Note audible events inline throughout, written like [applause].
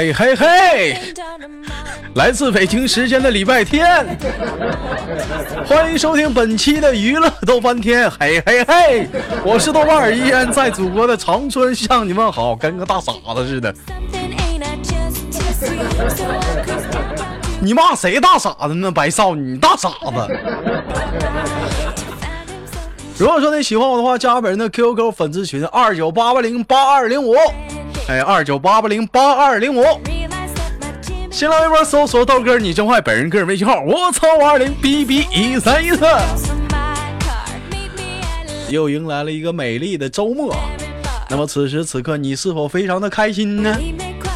嘿嘿嘿，来自北京时间的礼拜天，欢迎收听本期的娱乐逗翻天。嘿嘿嘿，我是豆瓣儿，依然在祖国的长春向你们好，跟个大傻子似的。你骂谁大傻子呢？白少，你大傻子。如果说你喜欢我的话，加本人的 QQ 粉丝群二九八八零八二零五。哎，二九八八零八二零五，新浪微博搜索豆哥你真坏，本人个人微信号我操五二零 B B 一三一四。又迎来了一个美丽的周末，那么此时此刻你是否非常的开心呢？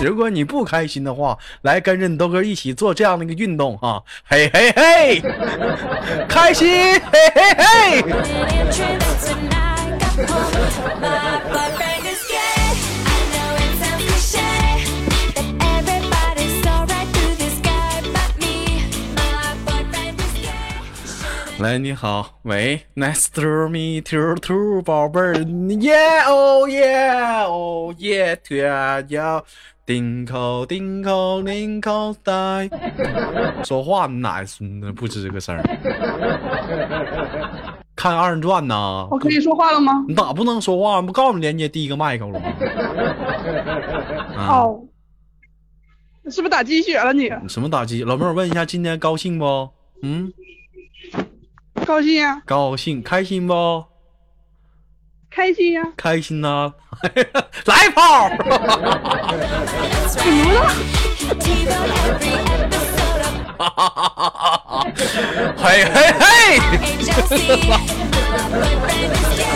如果你不开心的话，来跟着你豆哥一起做这样的一个运动啊！嘿嘿嘿，开心嘿嘿嘿。喂，你好，喂，Nice to meet you too，宝贝儿，Yeah oh yeah oh yeah，天要顶口顶口顶口带，说话你哪孙子不吱个声儿？看二人转呢？我可以说话了吗？你咋不能说话？不告诉你连接第一个麦克了吗？哦，是不是打鸡血了你？什么打鸡？老妹儿，问一下，今天高兴不？嗯。高兴呀，高兴，开心不？开心呀，开心呐！[laughs] 来炮！怎么了？嘿 [laughs] 嘿嘿！[laughs]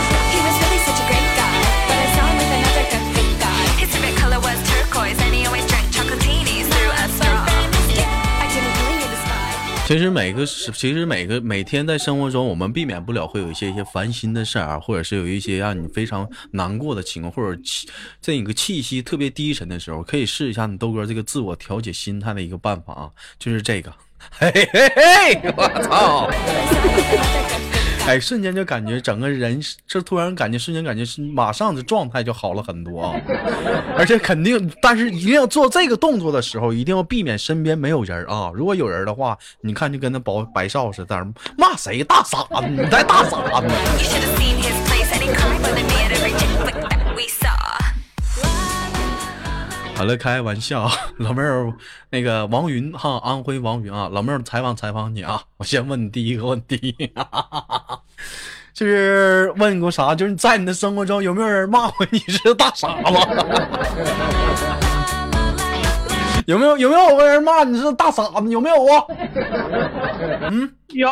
其实每个，其实每个每天在生活中，我们避免不了会有一些一些烦心的事儿，或者是有一些让你非常难过的情况，或者气在一个气息特别低沉的时候，可以试一下你豆哥这个自我调节心态的一个办法啊，就是这个，嘿嘿嘿，我操！哎，瞬间就感觉 [laughs] 整个人，这突然感觉瞬间感觉是马上的状态就好了很多啊！而且肯定，但是一定要做这个动作的时候，一定要避免身边没有人啊！如果有人的话，你看就跟那白白少似的，在那骂谁大傻子，你才大傻子。好了，开玩笑，[laughs] 老妹儿，那个王云哈，安徽王云啊，老妹儿采访采访你啊，我先问你第一个问题，[laughs] 就是问过啥？就是在你的生活中有没有人骂过你是大傻子？[laughs] 有没有有没有个人骂你是大傻子？有没有啊？嗯，有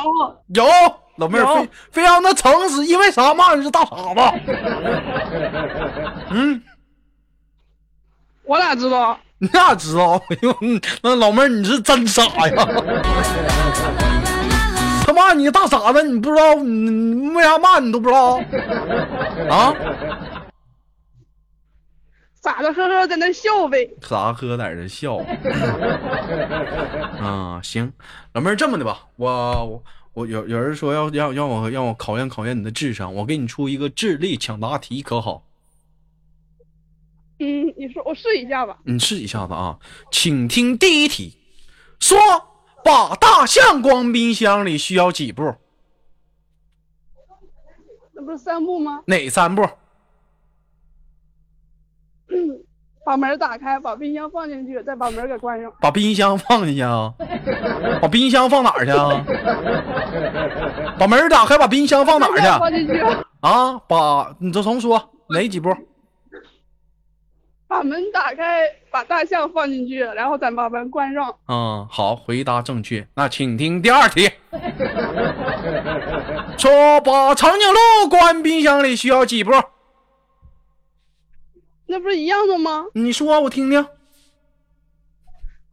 有，老妹儿非非常的诚实，因为啥骂你是大傻子？嗯。我哪知道？你哪知道？[laughs] 哎呦那老妹儿你是真傻呀！[laughs] 他骂你大傻子，你不知道？你为啥骂你都不知道？[laughs] 啊？傻子呵呵在那笑呗。傻呵呵在那笑。啊，行，老妹儿这么的吧，我我我有有人说要要让我让我考验考验你的智商，我给你出一个智力抢答题，可好？嗯，你说我试一下吧。你试一下子啊，请听第一题，说把大象关冰箱里需要几步？那不是三步吗？哪三步？[clears throat] 把门打开，把冰箱放进去，再把门给关上。把冰箱放进去啊？把冰箱放哪儿去啊？把门打开，把冰箱放哪儿去？放进去。啊，把你再重说哪几步？把门打开，把大象放进去，然后再把门关上。嗯，好，回答正确。那请听第二题。说把长颈鹿关冰箱里需要几步？那不是一样的吗？你说，我听听。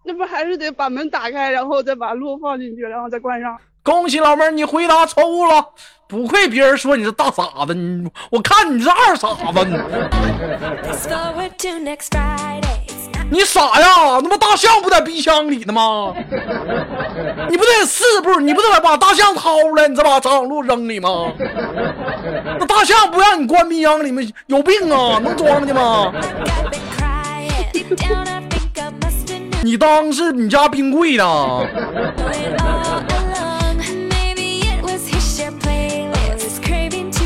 那不还是得把门打开，然后再把鹿放进去，然后再关上。恭喜老妹儿，你回答错误了。不愧别人说你是大傻子，你我看你是二傻子。你傻呀？那不大象不在冰箱里呢吗？你不得四步？你不得把大象掏出来，你再把长颈鹿扔里吗？那大象不让你关冰箱里面，有病啊？能装的吗？你当是你家冰柜呢？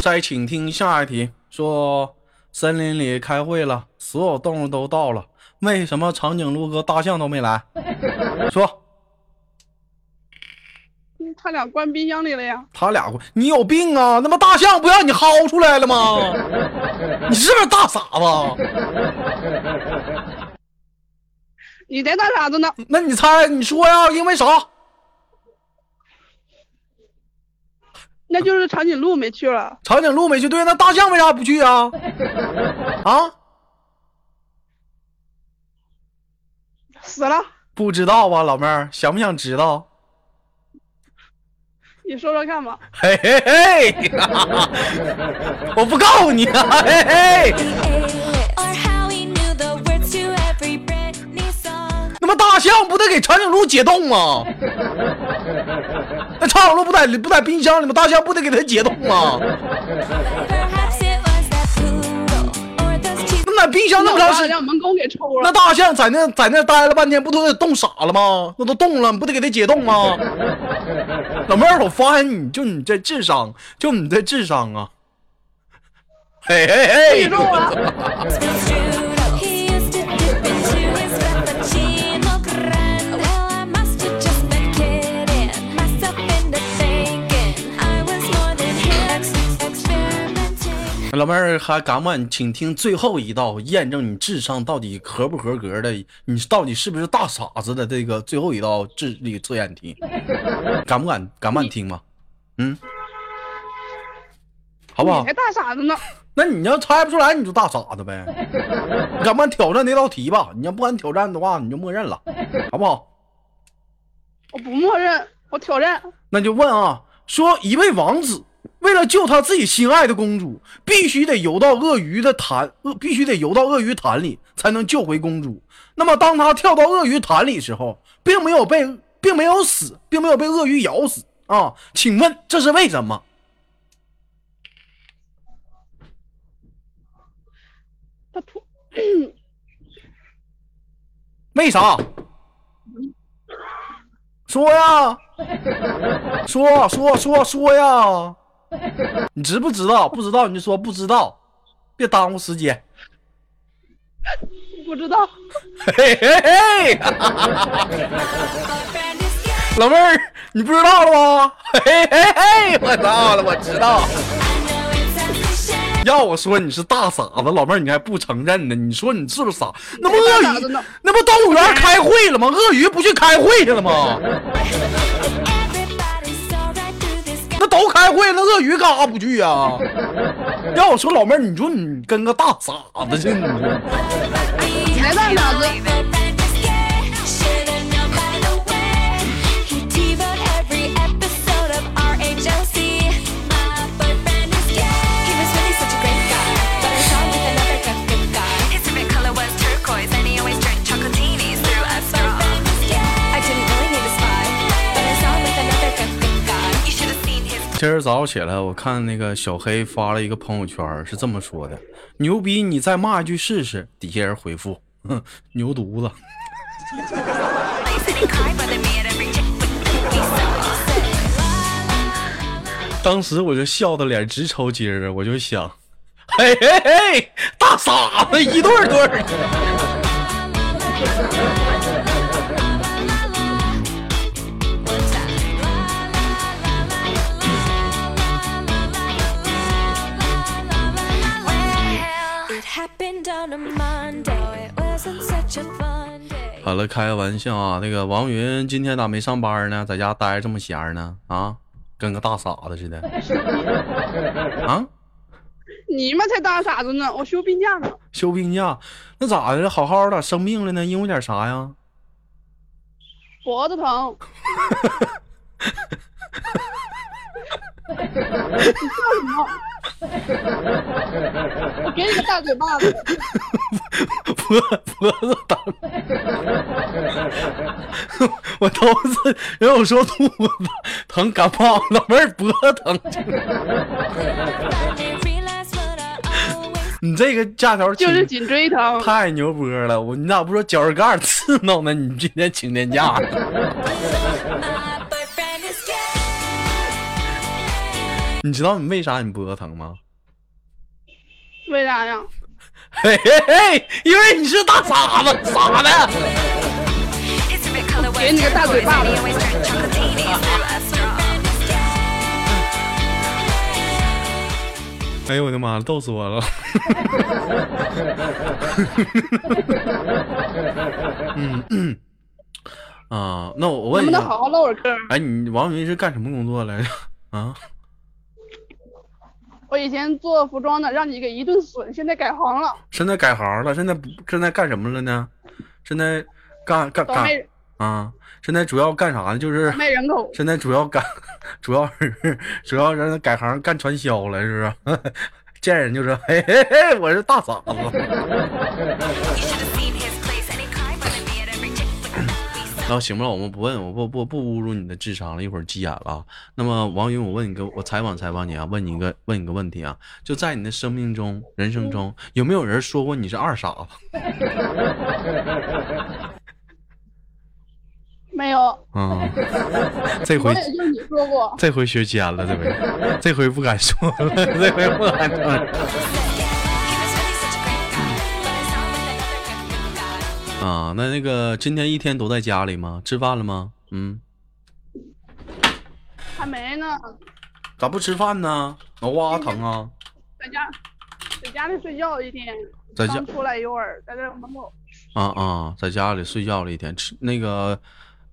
再请听下一题，说森林里开会了，所有动物都到了，为什么长颈鹿和大象都没来？[laughs] 说嗯他俩关冰箱里了呀。他俩关，你有病啊？那么大象不让你薅出来了吗？[laughs] 你是不是大傻子？你才大傻子呢！那你猜，你说呀？因为啥？那就是长颈鹿没去了。长颈鹿没去，对，那大象为啥不去啊？[laughs] 啊？死了。不知道吧，老妹儿，想不想知道？你说说看吧。嘿嘿嘿，[laughs] 我不告诉你啊，嘿嘿。那么大象不得给长颈鹿解冻吗？那长颈鹿不在不在冰箱里吗？大象不得给它解冻吗那在冰箱那么长时间，让门工给抽那。大象在那在那待了半天，不都得冻傻了吗？那都冻了，你不得给它解冻吗？老妹儿，我发现你就你这智商，就你这智商啊！嘿嘿嘿！老妹儿还敢不敢请听最后一道验证你智商到底合不合格的，你到底是不是大傻子的这个最后一道智力测验题？[laughs] 敢不敢？敢不敢听吗？嗯，好不好你才？大傻子呢。那你要猜不出来，你就大傻子呗。[laughs] 你敢不敢挑战那道题吧？你要不敢挑战的话，你就默认了，[laughs] 好不好？我不默认，我挑战。那就问啊，说一位王子为了救他自己心爱的公主，必须得游到鳄鱼的潭，鳄必须得游到鳄鱼潭里才能救回公主。那么当他跳到鳄鱼潭里时候，并没有被，并没有死，并没有被鳄鱼咬死啊？请问这是为什么？他突为啥？说呀，说说说说呀！[laughs] 你知不知道？不知道你就说不知道，别耽误时间。不知道。嘿嘿嘿.老妹儿，你不知道了吗？嘿嘿嘿，我知道了，我知道。要我说你是大傻子，老妹儿你还不承认呢？你说你是不是傻？那不鳄鱼那不动物园开会了吗？鳄鱼不去开会去了吗？[laughs] 那都开会那，鳄鱼干啥不去呀、要我说，老妹儿，你说你跟个大傻子似的，你说。你才大傻子。今儿早上起来，我看那个小黑发了一个朋友圈，是这么说的：“牛逼，你再骂一句试试。”底下人回复：“哼，牛犊子。”当时我就笑的脸直抽筋儿啊！我就想，嘿嘿嘿，大傻子一对儿对好了，开个玩笑啊！那个王云今天咋没上班呢？在家待着这么闲呢？啊，跟个大傻子似的。[laughs] 啊，你们才大傻子呢！我休病假呢。休病假，那咋的？好好的生病了呢？因为点啥呀？脖子疼。[laughs] 你笑什么？我给你个大嘴巴子！脖脖子疼，我头次人我说肚子疼感冒，老妹儿脖子疼。你这个假条就是颈椎疼。太牛波了！我你咋不说脚趾盖刺挠呢？你今天请天假？你知道你为啥你脖子疼吗？为啥呀？嘿嘿嘿，因为你是大傻子，傻的。It's a bit color 给你个大嘴巴子.哎呦我的妈，逗死我了！嗯嗯啊，那我我问一下，能不能好好唠会嗑？哎，你王云是干什么工作来着？啊，我以前做服装的，让你给一顿损，现在改行了，现在改行了，现在不现在干什么了呢？现在干干干啊？现在主要干啥呢？就是卖人口。现在主要干，[laughs] 主要是主要让他改行干传销了，是不是？[laughs] 见人就说嘿嘿嘿，我是大傻子。[laughs] 然后行不了，我们不问，我不不不侮辱你的智商了，一会儿急眼了啊。那么王云，我问你个，我采访采访你啊，问你一个问你个问题啊，就在你的生命中、人生中，有没有人说过你是二傻子？[laughs] 没有，嗯，[laughs] 这回就你说过，这回学尖了，这回这回不敢说了，[laughs] 这回不敢说了啊。那那个今天一天都在家里吗？吃饭了吗？嗯，还没呢，咋不吃饭呢？脑瓜疼啊？在家在家里睡觉一天，在家出来一会儿，在这门口。啊啊，在家里睡觉了一天，吃那个，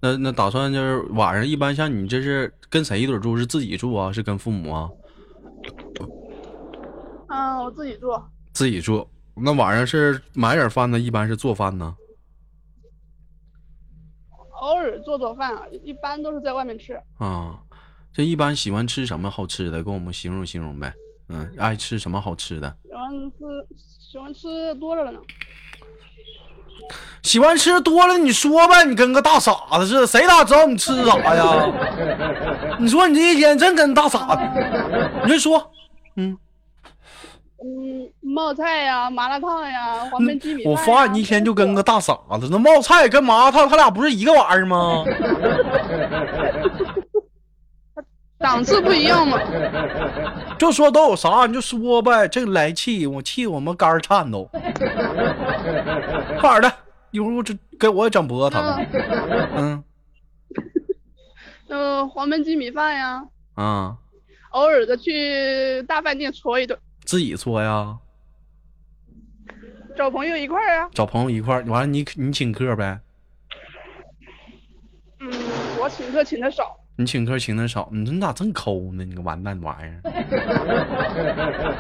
那那打算就是晚上一般像你这是跟谁一堆住？是自己住啊？是跟父母啊？嗯，我自己住，自己住。那晚上是买点饭呢？一般是做饭呢？偶尔做做饭，一般都是在外面吃。啊，这一般喜欢吃什么好吃的？跟我们形容形容呗。嗯，爱吃什么好吃的？喜欢吃喜欢吃多了呢。喜欢吃多了，你说呗，你跟个大傻子似的，谁哪知道你吃啥呀？你说你这一天真跟大傻子，你就说，嗯，嗯，冒菜呀、麻辣烫呀、黄焖鸡米饭呀。我发现你一天就跟个大傻子，那冒菜跟麻辣烫，他俩不是一个玩意儿吗？[laughs] 档次不一样嘛。[laughs] 就说都有啥，你就说呗。这来气，我气我们肝儿颤抖。[laughs] 快点的，一会儿我这给我也整脖子疼。嗯嗯，黄焖鸡米饭呀，啊，偶尔的去大饭店搓一顿，自己搓呀，找朋友一块儿啊。找朋友一块儿，完了你你请客呗。嗯，我请客请的少，你请客请的少，你说你咋这么抠呢？你个完蛋玩意儿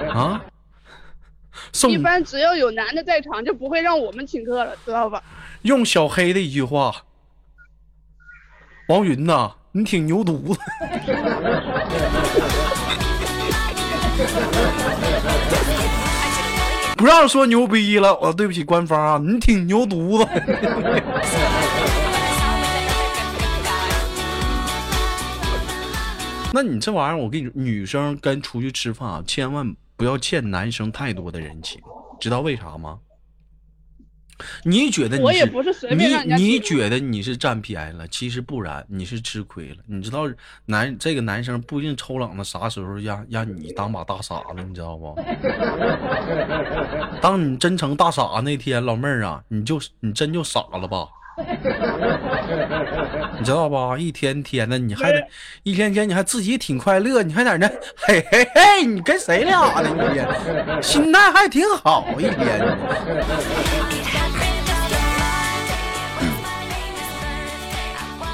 [laughs] 啊！送一般只要有男的在场，就不会让我们请客了，知道吧？用小黑的一句话，王云呐，你挺牛犊子。[laughs] 不让说牛逼了，我对不起官方啊，你挺牛犊子。[laughs] 那你这玩意儿，我跟你说，女生跟出去吃饭啊，千万不要欠男生太多的人情，知道为啥吗？你觉得你我也不是随便让你你觉得你是占便宜了，其实不然，你是吃亏了。你知道男这个男生不一定抽冷子，啥时候让让你当把大傻子，你知道不？当你真成大傻子那天，老妹儿啊，你就你真就傻了吧？[laughs] 你知道吧？一天天的，你还得一天天，你还自己挺快乐，你还在那嘿嘿嘿，你跟谁俩呢？一天心态还挺好，一天。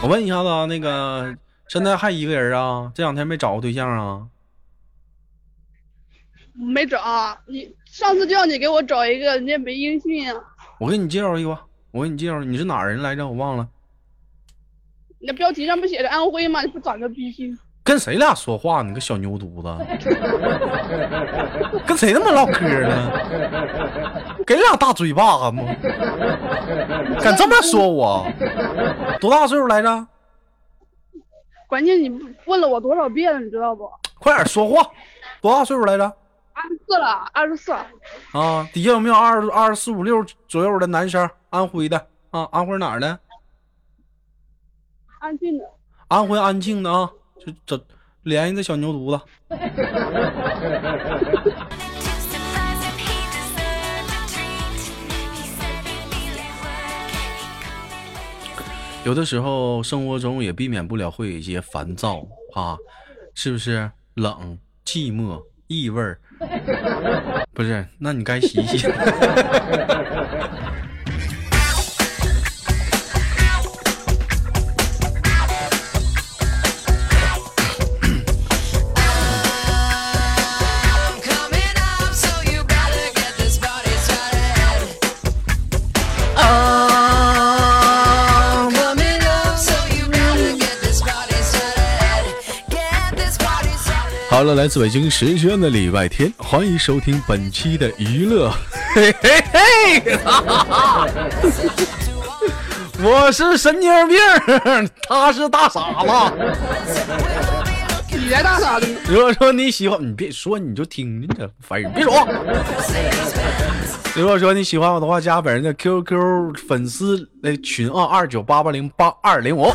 我问一下子啊，那个现在还一个人啊？这两天没找过对象啊？没找啊，你上次叫你给我找一个，人家没音讯啊。我给你介绍一个，我给你介绍，你是哪人来着？我忘了。你那标题上不写着安徽吗？你不长个逼心？跟谁俩说话？你个小牛犊子，跟谁他妈唠嗑呢？给俩大嘴巴子吗？敢这么说我？多大岁数来着？关键你问了我多少遍了，你知道不？快点说话！多大岁数来着？二十四了，二十四了。啊，底下有没有二二十四五六左右的男生？安徽的啊，安徽哪儿的？安庆的，安徽安庆的啊，就这联系那小牛犊子。[laughs] 有的时候生活中也避免不了会有一些烦躁啊，是不是？冷、寂寞、异味儿，[laughs] 不是？那你该洗洗。[laughs] 好了，来自北京时间的礼拜天，欢迎收听本期的娱乐，嘿嘿嘿，[laughs] 我是神经病，他是大傻子。你才大傻子呢。如果说你喜欢，你别说，你就听着，烦人，别说。如果说你喜欢我的话，加本人的 QQ 粉丝那群啊，二九八八零八二零五。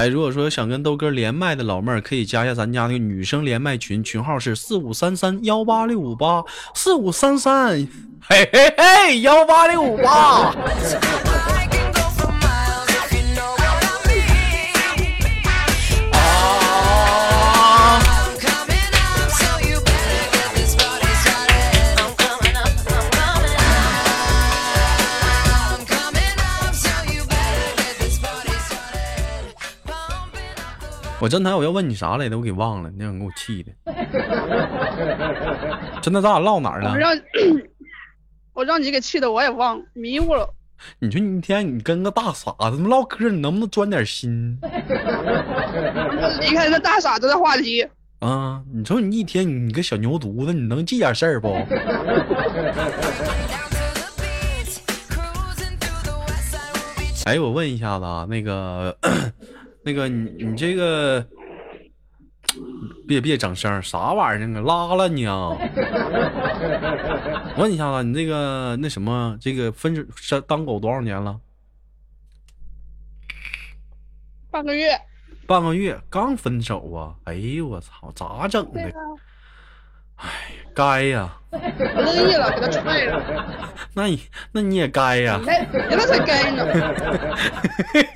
哎，如果说想跟豆哥连麦的老妹儿，可以加一下咱家那个女生连麦群，群号是四五三三幺八六五八四五三三，嘿嘿嘿，幺八六五八。我真台我要问你啥来着，我给忘了，那样给我气的。真的，咱俩唠哪儿了我？让我让你给气的，我也忘迷糊了。你说你一天你跟个大傻子唠嗑，你能不能钻点心 [laughs] 离开这大傻子的话题，啊？你说你一天你你个小牛犊子，你能记点事儿不？[laughs] 哎，我问一下子啊，那个，那个你你这个，别别整声儿，啥玩意儿啊？拉了你啊！[laughs] 我问一下子，你这个那什么，这个分手当狗多少年了？半个月。半个月，刚分手啊！哎呦我操，咋整的？对啊，该呀，我乐意了，给他踹了。[laughs] 那你那你也该呀你。才你那才该呢。嘿 [laughs]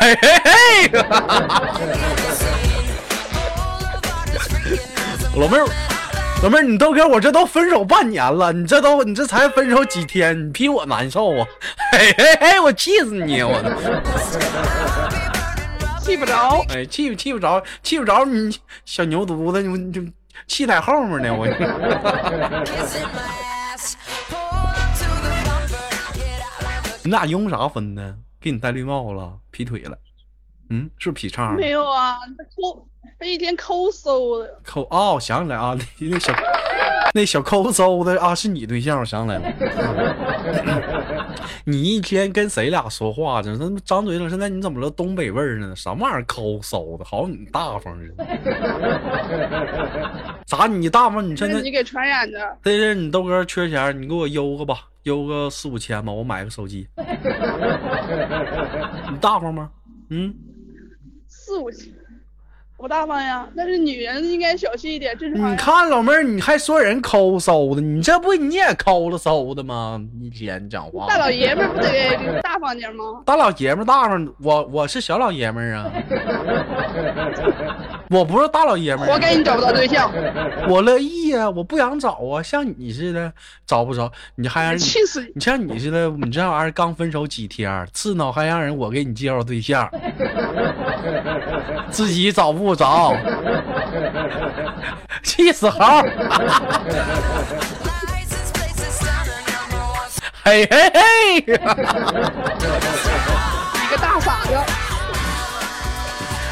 嘿嘿！[laughs] 老妹儿，老妹儿，你豆哥，我这都分手半年了，你这都你这才分手几天，你比我难受啊！嘿嘿嘿，我气死你！我的，气不着，哎，气不气不着，气不着你小牛犊子，你你就气在后面呢，[laughs] 我。[laughs] 你俩因为啥分的？给你戴绿帽了，劈腿了？嗯，是不是劈叉？没有啊，他抠，他一天抠搜的。抠哦，想起来啊，那 [laughs] 那小那小抠搜的啊，是你对象，我想起来了。[laughs] 你一天跟谁俩说话呢？那张嘴了，现在你怎么了？东北味儿呢？什么玩意儿抠搜的？好像你大方似的。[laughs] 咋你大方？你现在这是你给传染的。这是你豆哥缺钱，你给我邮个吧，邮个四五千吧，我买个手机。[laughs] 你大方吗？嗯，四五千，不大方呀。但是女人应该小气一点，正常。你看老妹儿，你还说人抠搜的，你这不你也抠了搜的吗？一天讲话，大老爷们儿不得大方点吗？大老爷们儿大方，我我是小老爷们儿啊，[laughs] 我不是大老爷们儿啊，活该你找不着对象，我乐意呀、我不想找啊，像你似的找不着，你还让人气死你！你像你似的，你这玩意儿刚分手几天，刺挠还让人我给你介绍对象，[laughs] 自己找不着，[laughs] 气死猴！[laughs] 嘿嘿嘿！你个大傻子，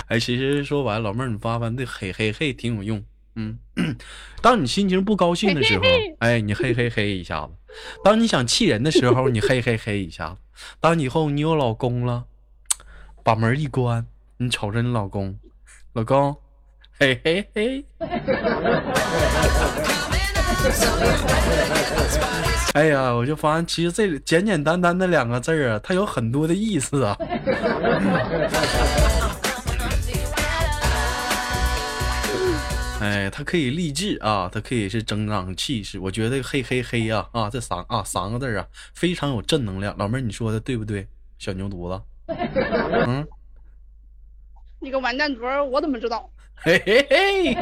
哎，其实说白了，老妹儿，你发发这嘿嘿嘿挺有用。嗯，[laughs] 当你心情不高兴的时候哎，你嘿嘿嘿一下子；当你想气人的时候，你嘿嘿嘿一下子；当以后你有老公了，把门一关，你瞅着你老公，老公，嘿嘿嘿。哎呀，我就发现其实这简简单单的两个字儿啊，它有很多的意思啊。[laughs] 哎，他可以励志啊，他可以是增长气势。我觉得嘿嘿嘿呀啊，这三啊三个字啊，非常有正能量。老妹儿，你说的对不对？小牛犊子，[laughs] 嗯，你个完蛋犊儿，我怎么知道？嘿嘿嘿。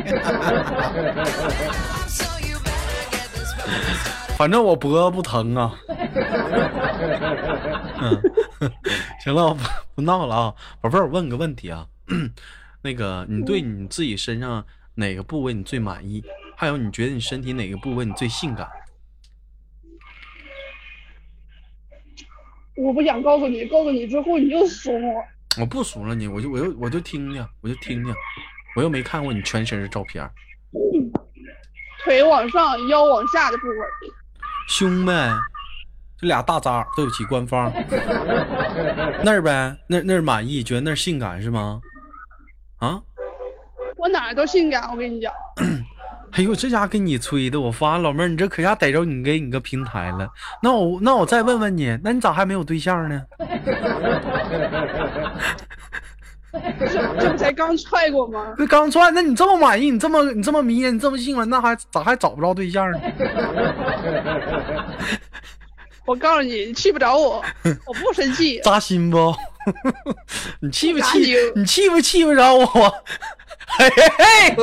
反正我脖子不疼啊。[laughs] 嗯，[laughs] 行了，我不不闹了啊，宝贝儿，我问个问题啊，[clears throat] 那个你对你自己身上哪个部位你最满意？还有你觉得你身体哪个部位你最性感？我不想告诉你，告诉你之后你就怂我。我不怂了你，我就我就我就听听，我就听听，我又没看过你全身的照片儿，腿往上，腰往下的部位，胸呗，这俩大渣，对不起官方，那儿呗，那那儿满意，觉得那儿性感是吗？啊？我哪儿都性感，我跟你讲。[coughs] 哎呦，这家给你吹的，我发现老妹儿，你这可下逮着你给你个平台了。那我那我再问问你，那你咋还没有对象呢？这 [laughs] 这不才刚踹过吗？那刚踹，那你这么满意，你这么你这么迷人，你这么性感，那还咋还找不着对象呢？我告诉你，你气不着我，[laughs] 我不生气。扎心不？[laughs] 你气不气？你气不气不着我？[laughs] 嘿嘿嘿！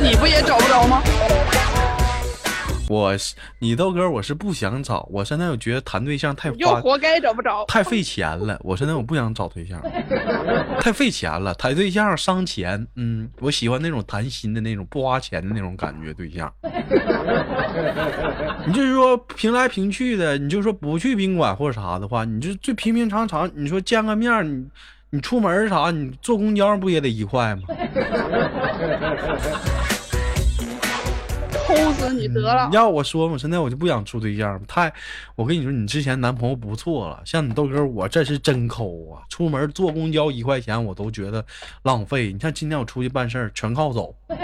你不也找不着吗？我是你豆哥，我是不想找，我现在我觉得谈对象太花又活该找不着。太费钱了，我现在我不想找对象，[laughs] 太费钱了，谈对象伤钱。嗯，我喜欢那种谈心的那种不花钱的那种感觉对象。[laughs] 你就是说平来平去的，你就说不去宾馆或者啥的话，你就最平平常常，你说见个面，你你出门儿啥，你坐公交不也得一块吗？[laughs] 抠死你得了！要我说，我现在我就不想处对象。太，我跟你说，你之前男朋友不错了，像你豆哥，我这是真抠啊！出门坐公交一块钱，我都觉得浪费。你看今天我出去办事儿，全靠走，[laughs]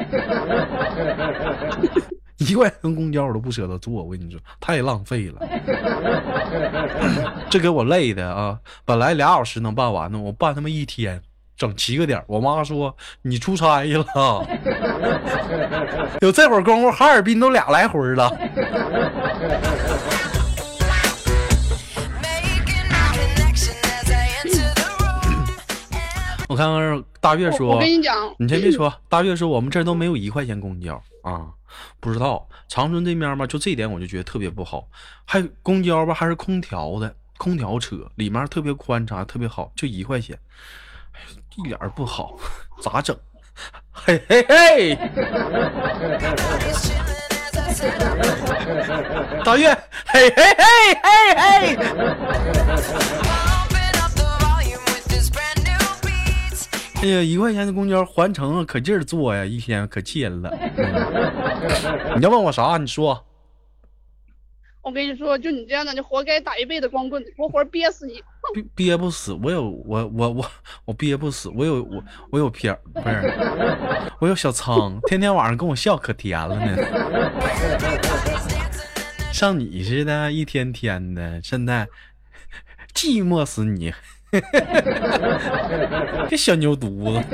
一块钱公交我都不舍得坐。我跟你说，太浪费了，[laughs] 这给我累的啊！本来俩小时能办完的，我办他妈一天。整七个点我妈说你出差去了，[laughs] 有这会儿功夫，哈尔滨都俩来回了。[coughs] 我看看大月说，我跟你讲，你先别说，大月说我们这儿都没有一块钱公交。啊，不知道。长春这边吧，就这点我就觉得特别不好，还公交吧还是空调的，空调车里面特别宽敞，特别好，就一块钱，一点儿不好，咋整？嘿嘿嘿，大月，嘿嘿嘿嘿嘿。哎呀，一块钱的公交环城，可劲儿坐呀，一天可气人了。你要问我啥？你说。我跟你说，就你这样的，你活该打一辈子光棍，活活憋死你！憋憋不死，我有我我我我憋不死，我有我我有片儿，不 [laughs] 是，我有小仓，天天晚上跟我笑可甜了呢。像你似的，一天天的，现在寂寞死你，[laughs] 这小牛犊子。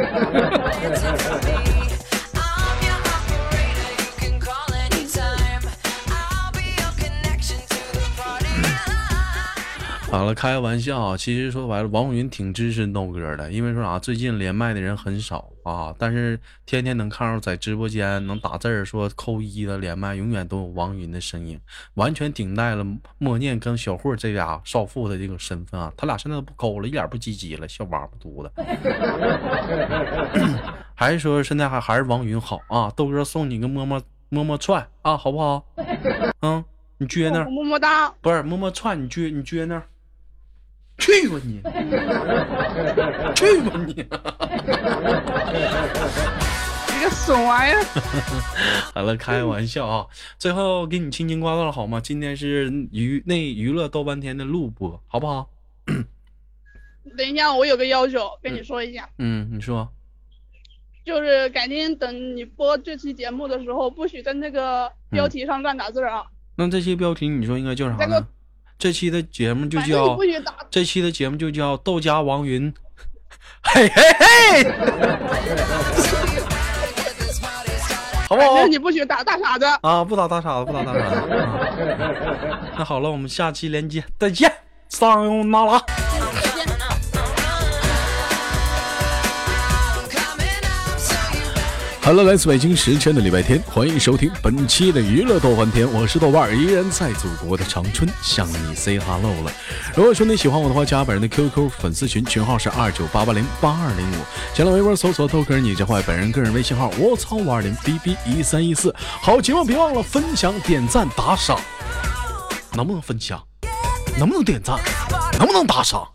好了，开个玩笑啊。其实说白了，王云挺支持豆哥的，因为说啥，最近连麦的人很少啊，但是天天能看到在直播间能打字说扣一的连麦，永远都有王云的身影，完全顶代了默念跟小慧这俩少妇的这个身份啊。他俩现在都不抠了，一点不积极了，小王八犊子。[laughs] 还是说现在还还是王云好啊？豆哥送你个么么么么串啊，好不好？嗯，你撅那儿。么么哒。不是么么串，你撅你撅那儿，去吧你，[laughs] 去吧你！你个损玩意儿。[laughs] 好了，开玩笑啊！最后给你轻轻挂断了好吗？今天是娱那娱乐豆半天的录播，好不好？[coughs] 等一下，我有个要求跟你说一下，嗯，你说。就是改天等你播这期节目的时候，不许在那个标题上乱打字儿啊。那这些标题你说应该叫啥呢？这期的节目就叫这期的节目就叫豆家王云，[laughs] 嘿嘿嘿，好不好？你不许打大傻子。啊，不打大傻子，不打大傻子。啊、那好了，我们下期连接再见，桑尤那拉。Hello，来自北京时间的礼拜天，欢迎收听本期的娱乐豆瓣天，我是豆瓣儿，依然在祖国的长春向你 say hello 了。如果说你喜欢我的话，加本人的 QQ 粉丝群，群号是二九八八零八二零五，新浪微博搜索豆哥你这坏，本人个人微信号我操五二零 bb 一三一四。好节目别忘了分享、点赞、打赏，能不能分享？能不能点赞？能不能打赏？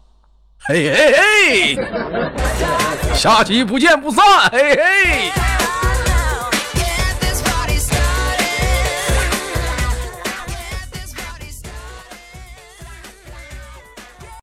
嘿嘿嘿，下期不见不散，嘿嘿。